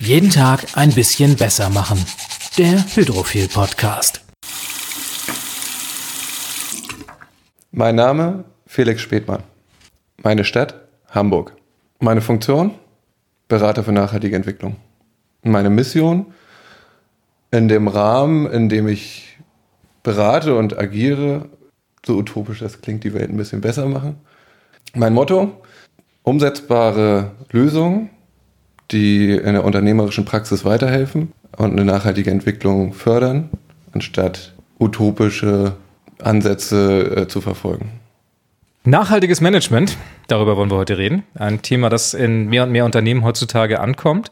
Jeden Tag ein bisschen besser machen. Der Hydrophil Podcast. Mein Name Felix Spätmann. Meine Stadt Hamburg. Meine Funktion Berater für nachhaltige Entwicklung. Meine Mission in dem Rahmen, in dem ich berate und agiere, so utopisch das klingt, die Welt ein bisschen besser machen. Mein Motto umsetzbare Lösungen, die in der unternehmerischen Praxis weiterhelfen und eine nachhaltige Entwicklung fördern, anstatt utopische Ansätze äh, zu verfolgen. Nachhaltiges Management, darüber wollen wir heute reden. Ein Thema, das in mehr und mehr Unternehmen heutzutage ankommt.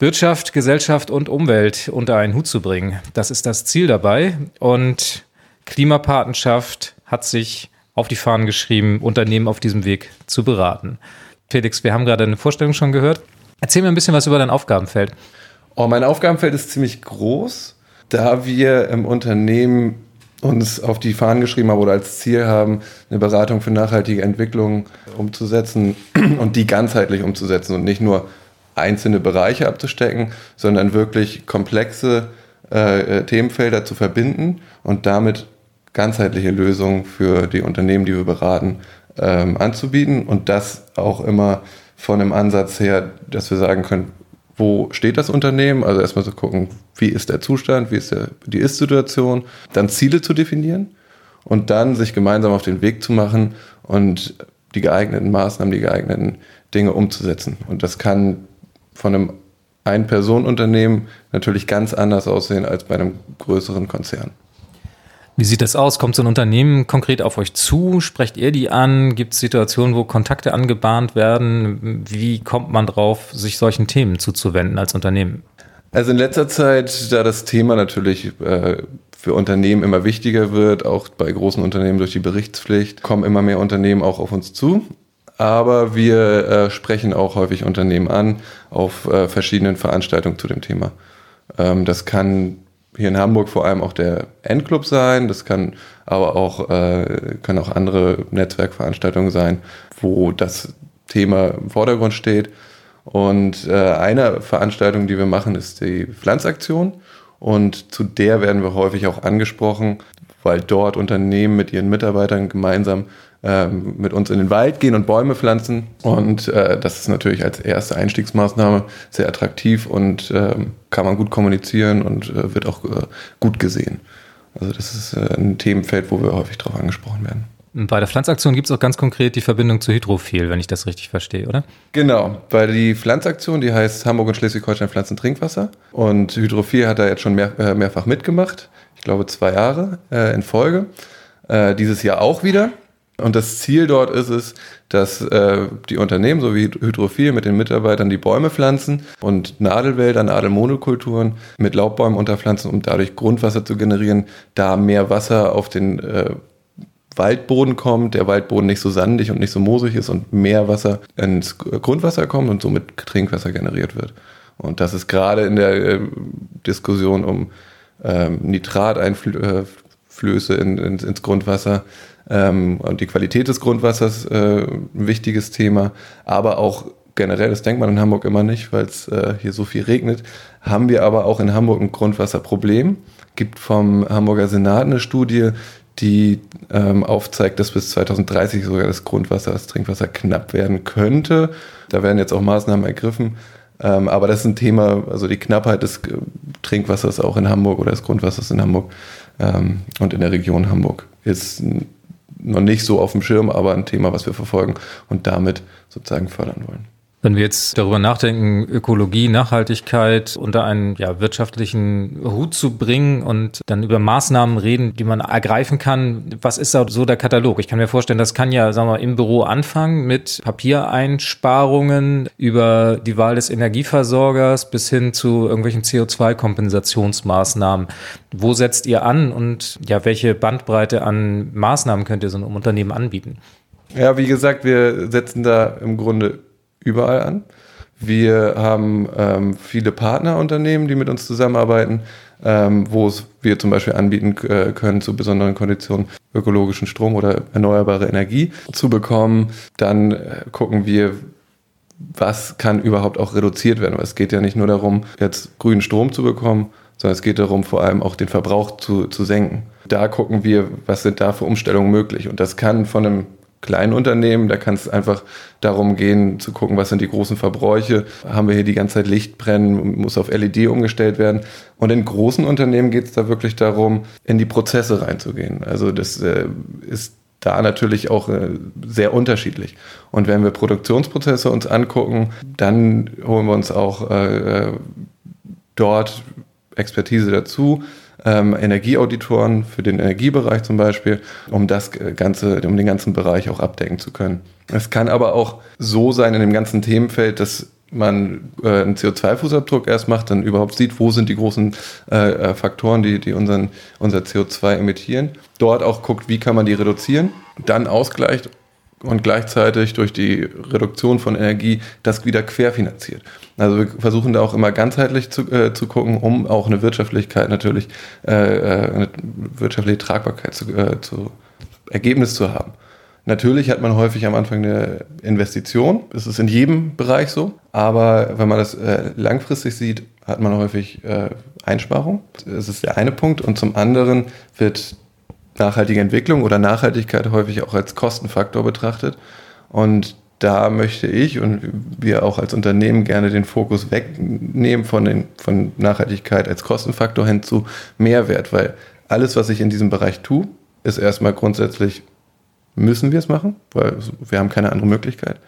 Wirtschaft, Gesellschaft und Umwelt unter einen Hut zu bringen. Das ist das Ziel dabei. Und Klimapatenschaft hat sich auf die Fahnen geschrieben, Unternehmen auf diesem Weg zu beraten. Felix, wir haben gerade eine Vorstellung schon gehört. Erzähl mir ein bisschen was über dein Aufgabenfeld. Oh, mein Aufgabenfeld ist ziemlich groß, da wir im Unternehmen uns auf die Fahnen geschrieben haben oder als Ziel haben, eine Beratung für nachhaltige Entwicklung umzusetzen und die ganzheitlich umzusetzen und nicht nur einzelne Bereiche abzustecken, sondern wirklich komplexe äh, äh Themenfelder zu verbinden und damit ganzheitliche Lösungen für die Unternehmen, die wir beraten, ähm, anzubieten und das auch immer von einem Ansatz her, dass wir sagen können, wo steht das Unternehmen? Also erstmal zu so gucken, wie ist der Zustand, wie ist der, die Ist-Situation, dann Ziele zu definieren und dann sich gemeinsam auf den Weg zu machen und die geeigneten Maßnahmen, die geeigneten Dinge umzusetzen. Und das kann von einem Ein-Personen-Unternehmen natürlich ganz anders aussehen als bei einem größeren Konzern. Wie sieht das aus? Kommt so ein Unternehmen konkret auf euch zu? Sprecht ihr die an? Gibt es Situationen, wo Kontakte angebahnt werden? Wie kommt man drauf, sich solchen Themen zuzuwenden als Unternehmen? Also in letzter Zeit, da das Thema natürlich äh, für Unternehmen immer wichtiger wird, auch bei großen Unternehmen durch die Berichtspflicht, kommen immer mehr Unternehmen auch auf uns zu. Aber wir äh, sprechen auch häufig Unternehmen an auf äh, verschiedenen Veranstaltungen zu dem Thema. Ähm, das kann hier in Hamburg vor allem auch der Endclub sein. Das kann aber auch, äh, können auch andere Netzwerkveranstaltungen sein, wo das Thema im Vordergrund steht. Und äh, eine Veranstaltung, die wir machen, ist die Pflanzaktion. Und zu der werden wir häufig auch angesprochen, weil dort Unternehmen mit ihren Mitarbeitern gemeinsam ähm, mit uns in den Wald gehen und Bäume pflanzen. Und äh, das ist natürlich als erste Einstiegsmaßnahme sehr attraktiv und ähm, kann man gut kommunizieren und äh, wird auch äh, gut gesehen. Also das ist äh, ein Themenfeld, wo wir häufig darauf angesprochen werden. Bei der Pflanzaktion gibt es auch ganz konkret die Verbindung zu Hydrophil, wenn ich das richtig verstehe, oder? Genau, weil die Pflanzaktion, die heißt Hamburg und Schleswig-Holstein Pflanzen Trinkwasser. Und Hydrophil hat da jetzt schon mehr, äh, mehrfach mitgemacht. Ich glaube zwei Jahre äh, in Folge. Dieses Jahr auch wieder. Und das Ziel dort ist es, dass äh, die Unternehmen, so wie Hydrophil, mit den Mitarbeitern die Bäume pflanzen und Nadelwälder, Nadelmonokulturen mit Laubbäumen unterpflanzen, um dadurch Grundwasser zu generieren, da mehr Wasser auf den äh, Waldboden kommt, der Waldboden nicht so sandig und nicht so moosig ist und mehr Wasser ins Grundwasser kommt und somit Trinkwasser generiert wird. Und das ist gerade in der äh, Diskussion um ähm, Nitrateinflöße in, in, ins Grundwasser ähm, und die Qualität des Grundwassers äh, ein wichtiges Thema, aber auch generell, das denkt man in Hamburg immer nicht, weil es äh, hier so viel regnet, haben wir aber auch in Hamburg ein Grundwasserproblem. Gibt vom Hamburger Senat eine Studie, die ähm, aufzeigt, dass bis 2030 sogar das Grundwasser, das Trinkwasser knapp werden könnte. Da werden jetzt auch Maßnahmen ergriffen. Ähm, aber das ist ein Thema, also die Knappheit des äh, Trinkwassers auch in Hamburg oder des Grundwassers in Hamburg ähm, und in der Region Hamburg ist ein noch nicht so auf dem Schirm, aber ein Thema, was wir verfolgen und damit sozusagen fördern wollen. Wenn wir jetzt darüber nachdenken, Ökologie, Nachhaltigkeit unter einen ja, wirtschaftlichen Hut zu bringen und dann über Maßnahmen reden, die man ergreifen kann, was ist da so der Katalog? Ich kann mir vorstellen, das kann ja, sagen wir, im Büro anfangen mit Papiereinsparungen über die Wahl des Energieversorgers bis hin zu irgendwelchen CO2-Kompensationsmaßnahmen. Wo setzt ihr an und ja, welche Bandbreite an Maßnahmen könnt ihr so einem Unternehmen anbieten? Ja, wie gesagt, wir setzen da im Grunde überall an. Wir haben ähm, viele Partnerunternehmen, die mit uns zusammenarbeiten, ähm, wo wir zum Beispiel anbieten äh, können, zu besonderen Konditionen ökologischen Strom oder erneuerbare Energie zu bekommen. Dann äh, gucken wir, was kann überhaupt auch reduziert werden. Es geht ja nicht nur darum, jetzt grünen Strom zu bekommen, sondern es geht darum, vor allem auch den Verbrauch zu, zu senken. Da gucken wir, was sind da für Umstellungen möglich. Und das kann von einem kleinen Unternehmen, da kann es einfach darum gehen, zu gucken, was sind die großen Verbräuche. Haben wir hier die ganze Zeit Licht brennen, muss auf LED umgestellt werden. Und in großen Unternehmen geht es da wirklich darum, in die Prozesse reinzugehen. Also das äh, ist da natürlich auch äh, sehr unterschiedlich. Und wenn wir Produktionsprozesse uns angucken, dann holen wir uns auch äh, äh dort Expertise dazu, ähm, Energieauditoren für den Energiebereich zum Beispiel, um das ganze, um den ganzen Bereich auch abdecken zu können. Es kann aber auch so sein in dem ganzen Themenfeld, dass man äh, einen CO2-Fußabdruck erst macht, dann überhaupt sieht, wo sind die großen äh, äh Faktoren, die, die unseren, unser CO2 emittieren. Dort auch guckt, wie kann man die reduzieren, dann ausgleicht und gleichzeitig durch die Reduktion von Energie das wieder querfinanziert. Also wir versuchen da auch immer ganzheitlich zu, äh, zu gucken, um auch eine Wirtschaftlichkeit natürlich, äh, äh eine wirtschaftliche Tragbarkeit zu, äh, zu Ergebnis zu haben. Natürlich hat man häufig am Anfang eine Investition, das ist in jedem Bereich so, aber wenn man das äh, langfristig sieht, hat man häufig äh, Einsparung. Das ist der eine Punkt und zum anderen wird nachhaltige Entwicklung oder Nachhaltigkeit häufig auch als Kostenfaktor betrachtet. Und da möchte ich und wir auch als Unternehmen gerne den Fokus wegnehmen von, den, von Nachhaltigkeit als Kostenfaktor hin zu Mehrwert, weil alles, was ich in diesem Bereich tue, ist erstmal grundsätzlich, müssen wir es machen, weil wir haben keine andere Möglichkeit.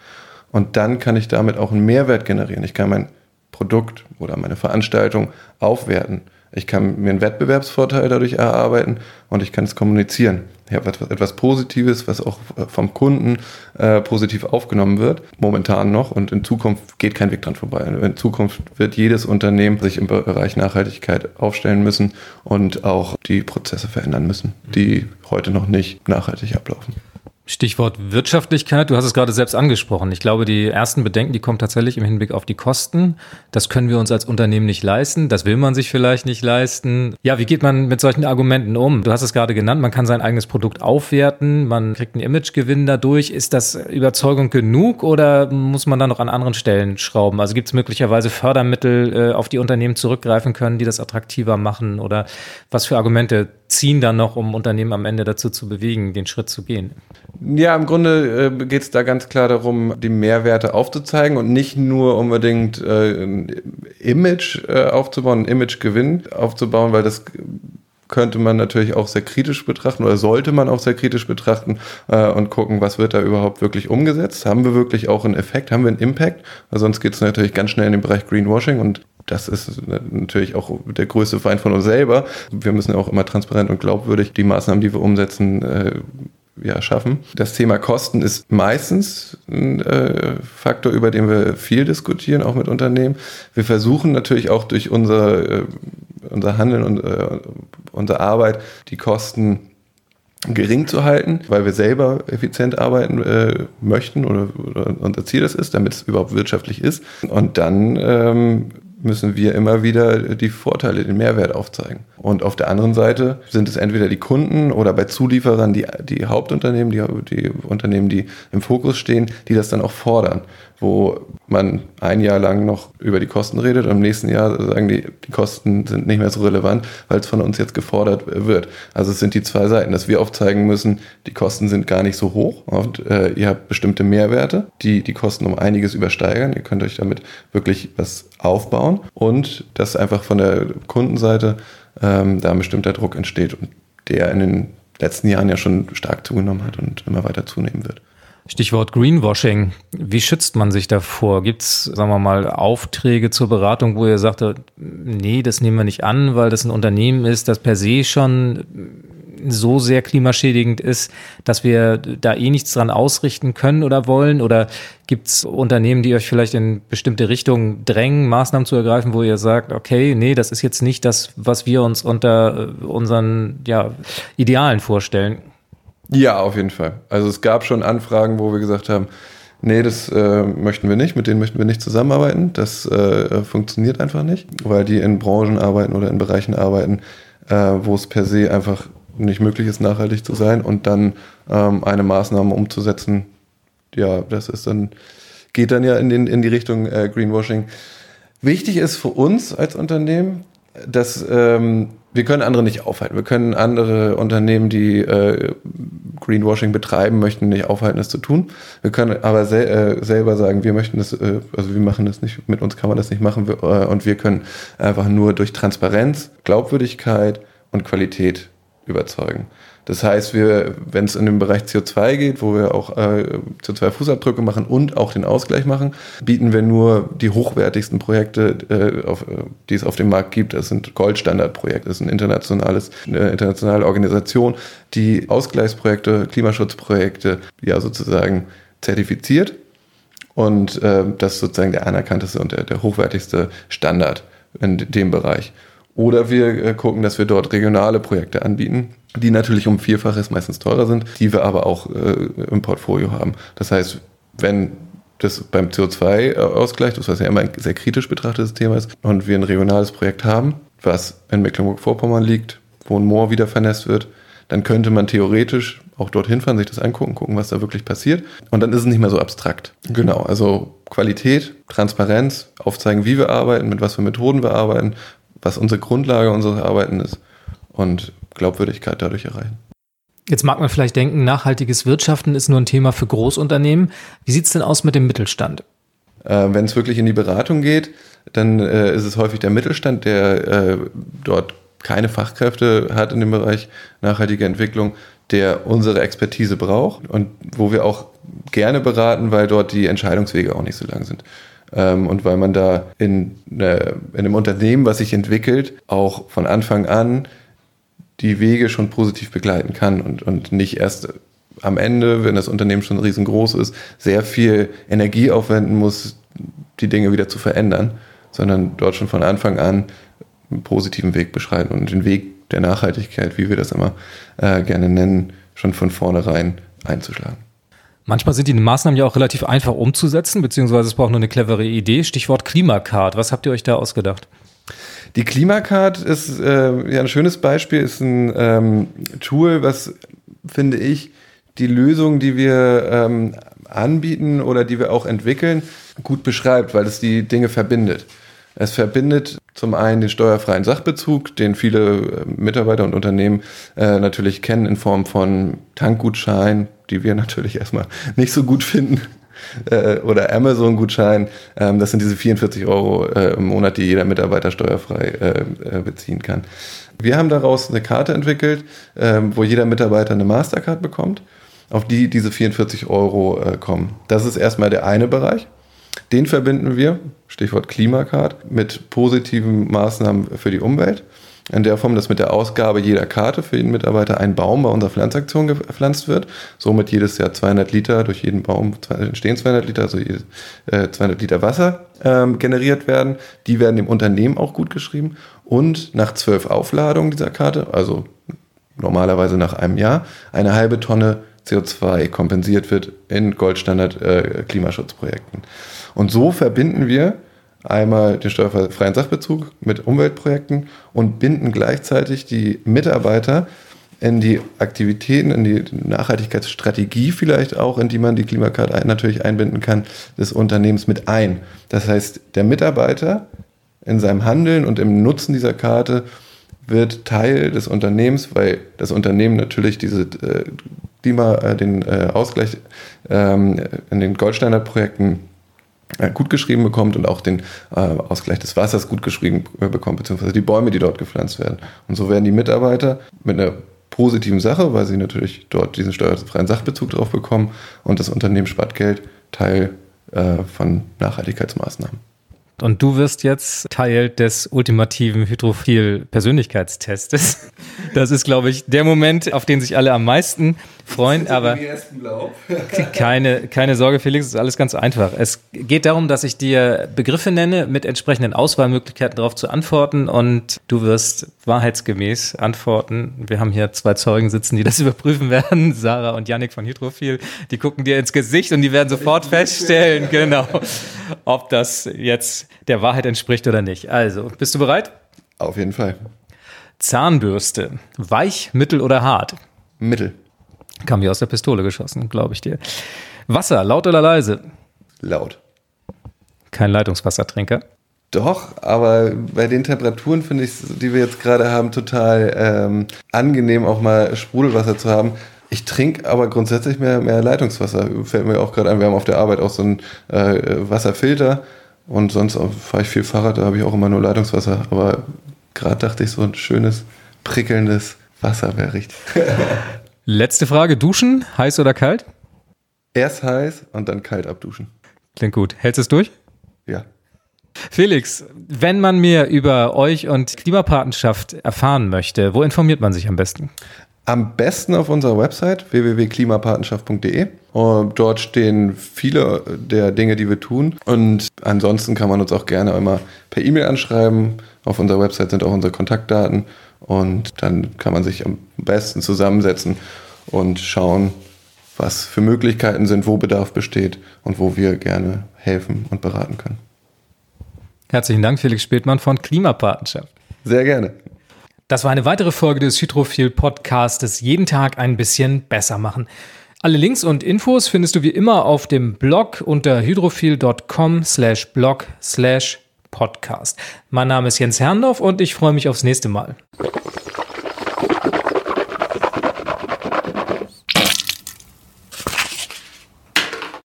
Und dann kann ich damit auch einen Mehrwert generieren. Ich kann mein Produkt oder meine Veranstaltung aufwerten. Ich kann mir einen Wettbewerbsvorteil dadurch erarbeiten und ich kann es kommunizieren. Ich habe etwas, Positives, was auch vom Kunden äh, positiv aufgenommen wird, momentan noch und in Zukunft geht kein Weg dran vorbei. In Zukunft wird jedes Unternehmen sich im Bereich Nachhaltigkeit aufstellen müssen und auch die Prozesse verändern müssen, die heute noch nicht nachhaltig ablaufen. Stichwort Wirtschaftlichkeit, du hast es gerade selbst angesprochen. Ich glaube, die ersten Bedenken, die kommen tatsächlich im Hinblick auf die Kosten. Das können wir uns als Unternehmen nicht leisten, das will man sich vielleicht nicht leisten. Ja, wie geht man mit solchen Argumenten um? Du hast es gerade genannt, man kann sein eigenes Produkt aufwerten, man kriegt einen Imagegewinn dadurch. Ist das Überzeugung genug oder muss man dann noch an anderen Stellen schrauben? Also gibt es möglicherweise Fördermittel, äh, auf die Unternehmen zurückgreifen können, die das attraktiver machen? Oder was für Argumente ziehen dann noch, um Unternehmen am Ende dazu zu bewegen, den Schritt zu gehen? Ja, im Grunde äh, geht es da ganz klar darum, die Mehrwerte aufzuzeigen und nicht nur unbedingt äh, ein Image äh, aufzubauen, ein Imagegewinn aufzubauen, weil das könnte man natürlich auch sehr kritisch betrachten oder sollte man auch sehr kritisch betrachten äh, und gucken, was wird da überhaupt wirklich umgesetzt. Haben wir wirklich auch einen Effekt, haben wir einen Impact? Weil sonst geht es natürlich ganz schnell in den Bereich Greenwashing und das ist natürlich auch der größte Feind von uns selber. Wir müssen auch immer transparent und glaubwürdig die Maßnahmen, die wir umsetzen, äh, ja, schaffen. Das Thema Kosten ist meistens ein äh, Faktor, über den wir viel diskutieren, auch mit Unternehmen. Wir versuchen natürlich auch durch unser, äh, unser Handeln und äh, unsere Arbeit die Kosten gering zu halten, weil wir selber effizient arbeiten äh, möchten oder, oder unser Ziel das ist, damit es überhaupt wirtschaftlich ist. Und dann ähm, müssen wir immer wieder die Vorteile, den Mehrwert aufzeigen. Und auf der anderen Seite sind es entweder die Kunden oder bei Zulieferern die, die Hauptunternehmen, die, die Unternehmen, die im Fokus stehen, die das dann auch fordern wo man ein Jahr lang noch über die Kosten redet und im nächsten Jahr sagen die, die Kosten sind nicht mehr so relevant, weil es von uns jetzt gefordert wird. Also es sind die zwei Seiten, dass wir aufzeigen müssen, die Kosten sind gar nicht so hoch und äh, ihr habt bestimmte Mehrwerte, die die Kosten um einiges übersteigern. Ihr könnt euch damit wirklich was aufbauen und dass einfach von der Kundenseite ähm, da ein bestimmter Druck entsteht und der in den letzten Jahren ja schon stark zugenommen hat und immer weiter zunehmen wird. Stichwort Greenwashing. Wie schützt man sich davor? Gibt es, sagen wir mal, Aufträge zur Beratung, wo ihr sagt, nee, das nehmen wir nicht an, weil das ein Unternehmen ist, das per se schon so sehr klimaschädigend ist, dass wir da eh nichts dran ausrichten können oder wollen? Oder gibt es Unternehmen, die euch vielleicht in bestimmte Richtungen drängen, Maßnahmen zu ergreifen, wo ihr sagt, okay, nee, das ist jetzt nicht das, was wir uns unter unseren ja, Idealen vorstellen? Ja, auf jeden Fall. Also es gab schon Anfragen, wo wir gesagt haben, nee, das äh, möchten wir nicht, mit denen möchten wir nicht zusammenarbeiten. Das äh, funktioniert einfach nicht, weil die in Branchen arbeiten oder in Bereichen arbeiten, äh, wo es per se einfach nicht möglich ist, nachhaltig zu sein und dann ähm, eine Maßnahme umzusetzen. Ja, das ist dann geht dann ja in, den, in die Richtung äh, Greenwashing. Wichtig ist für uns als Unternehmen, dass ähm, wir können andere nicht aufhalten. Wir können andere Unternehmen, die äh, Greenwashing betreiben möchten, nicht aufhalten, das zu tun. Wir können aber sel äh, selber sagen, wir möchten das, äh, also wir machen das nicht, mit uns kann man das nicht machen wir, äh, und wir können einfach nur durch Transparenz, Glaubwürdigkeit und Qualität überzeugen. Das heißt, wir, wenn es in den Bereich CO2 geht, wo wir auch äh, CO2-Fußabdrücke machen und auch den Ausgleich machen, bieten wir nur die hochwertigsten Projekte, äh, auf, äh, die es auf dem Markt gibt. Das sind Goldstandardprojekte, das ist ein internationales, eine internationale Organisation, die Ausgleichsprojekte, Klimaschutzprojekte ja sozusagen zertifiziert. Und äh, das ist sozusagen der anerkannteste und der, der hochwertigste Standard in dem Bereich. Oder wir äh, gucken, dass wir dort regionale Projekte anbieten, die natürlich um Vielfaches meistens teurer sind, die wir aber auch äh, im Portfolio haben. Das heißt, wenn das beim CO2-Ausgleich, das was ja immer ein sehr kritisch betrachtetes Thema ist, und wir ein regionales Projekt haben, was in Mecklenburg-Vorpommern liegt, wo ein Moor wieder vernässt wird, dann könnte man theoretisch auch dorthin fahren, sich das angucken, gucken, was da wirklich passiert. Und dann ist es nicht mehr so abstrakt. Genau, also Qualität, Transparenz, aufzeigen, wie wir arbeiten, mit was für Methoden wir arbeiten, was unsere Grundlage unseres Arbeiten ist und Glaubwürdigkeit dadurch erreichen. Jetzt mag man vielleicht denken, nachhaltiges Wirtschaften ist nur ein Thema für Großunternehmen. Wie sieht es denn aus mit dem Mittelstand? Äh, Wenn es wirklich in die Beratung geht, dann äh, ist es häufig der Mittelstand, der äh, dort keine Fachkräfte hat in dem Bereich nachhaltige Entwicklung, der unsere Expertise braucht und wo wir auch gerne beraten, weil dort die Entscheidungswege auch nicht so lang sind. Ähm, und weil man da in, äh, in einem Unternehmen, was sich entwickelt, auch von Anfang an die Wege schon positiv begleiten kann und, und nicht erst am Ende, wenn das Unternehmen schon riesengroß ist, sehr viel Energie aufwenden muss, die Dinge wieder zu verändern, sondern dort schon von Anfang an einen positiven Weg beschreiten und den Weg der Nachhaltigkeit, wie wir das immer äh, gerne nennen, schon von vornherein einzuschlagen. Manchmal sind die Maßnahmen ja auch relativ einfach umzusetzen, beziehungsweise es braucht nur eine clevere Idee. Stichwort Klimacard. Was habt ihr euch da ausgedacht? Die Klimacard ist äh, ja ein schönes Beispiel, ist ein ähm, Tool, was finde ich die Lösung, die wir ähm, anbieten oder die wir auch entwickeln, gut beschreibt, weil es die Dinge verbindet. Es verbindet zum einen den steuerfreien Sachbezug, den viele äh, Mitarbeiter und Unternehmen äh, natürlich kennen in Form von Tankgutschein, die wir natürlich erstmal nicht so gut finden, äh, oder Amazon-Gutschein. Ähm, das sind diese 44 Euro äh, im Monat, die jeder Mitarbeiter steuerfrei äh, äh, beziehen kann. Wir haben daraus eine Karte entwickelt, ähm, wo jeder Mitarbeiter eine Mastercard bekommt, auf die diese 44 Euro kommen. Das ist erstmal der eine Bereich. Den verbinden wir, Stichwort Klimacard, mit positiven Maßnahmen für die Umwelt in der Form, dass mit der Ausgabe jeder Karte für jeden Mitarbeiter ein Baum bei unserer Pflanzaktion gepflanzt wird. Somit jedes Jahr 200 Liter, durch jeden Baum entstehen 200 Liter, also jedes, äh, 200 Liter Wasser ähm, generiert werden. Die werden dem Unternehmen auch gut geschrieben. Und nach zwölf Aufladungen dieser Karte, also normalerweise nach einem Jahr, eine halbe Tonne CO2 kompensiert wird in Goldstandard äh. Und so verbinden wir einmal den steuerfreien Sachbezug mit Umweltprojekten und binden gleichzeitig die Mitarbeiter in die Aktivitäten, in die Nachhaltigkeitsstrategie vielleicht auch, in die man die Klimakarte natürlich einbinden kann, des Unternehmens mit ein. Das heißt, der Mitarbeiter in seinem Handeln und im Nutzen dieser Karte wird Teil des Unternehmens, weil das Unternehmen natürlich diese äh, Klima, äh, den äh, Ausgleich ähm, in den Goldstandard-Projekten äh, gut geschrieben bekommt und auch den Ausgleich des Wassers gut geschrieben bekommt, beziehungsweise die Bäume, die dort gepflanzt werden. Und so werden die Mitarbeiter mit einer positiven Sache, weil sie natürlich dort diesen steuerfreien Sachbezug drauf bekommen und das Unternehmen spart Geld, Teil von Nachhaltigkeitsmaßnahmen. Und du wirst jetzt Teil des ultimativen Hydrophil-Persönlichkeitstestes. Das ist, glaube ich, der Moment, auf den sich alle am meisten freuen. Aber keine, keine Sorge, Felix, es ist alles ganz einfach. Es geht darum, dass ich dir Begriffe nenne mit entsprechenden Auswahlmöglichkeiten darauf zu antworten und du wirst wahrheitsgemäß antworten. Wir haben hier zwei Zeugen sitzen, die das überprüfen werden, Sarah und Yannick von Hydrophil. Die gucken dir ins Gesicht und die werden sofort feststellen, genau, ob das jetzt der Wahrheit entspricht oder nicht. Also, bist du bereit? Auf jeden Fall. Zahnbürste, weich, mittel oder hart? Mittel. Kam wie aus der Pistole geschossen, glaube ich dir. Wasser, laut oder leise? Laut. kein Leitungswassertrinker. Doch, aber bei den Temperaturen finde ich, die wir jetzt gerade haben, total ähm, angenehm, auch mal Sprudelwasser zu haben. Ich trinke aber grundsätzlich mehr, mehr Leitungswasser. Fällt mir auch gerade ein, wir haben auf der Arbeit auch so einen äh, Wasserfilter und sonst fahre ich viel Fahrrad, da habe ich auch immer nur Leitungswasser. Aber gerade dachte ich, so ein schönes, prickelndes Wasser wäre richtig. Letzte Frage: Duschen, heiß oder kalt? Erst heiß und dann kalt abduschen. Klingt gut. Hältst du es durch? Ja. Felix, wenn man mehr über euch und Klimapatenschaft erfahren möchte, wo informiert man sich am besten? Am besten auf unserer Website www.klimapatenschaft.de. Dort stehen viele der Dinge, die wir tun. Und ansonsten kann man uns auch gerne immer per E-Mail anschreiben. Auf unserer Website sind auch unsere Kontaktdaten. Und dann kann man sich am besten zusammensetzen und schauen, was für Möglichkeiten sind, wo Bedarf besteht und wo wir gerne helfen und beraten können. Herzlichen Dank, Felix Spätmann von Klimapatenschaft. Sehr gerne. Das war eine weitere Folge des Hydrophil Podcastes Jeden Tag ein bisschen besser machen. Alle Links und Infos findest du wie immer auf dem Blog unter hydrophil.com slash blog slash podcast. Mein Name ist Jens Herrndorf und ich freue mich aufs nächste Mal.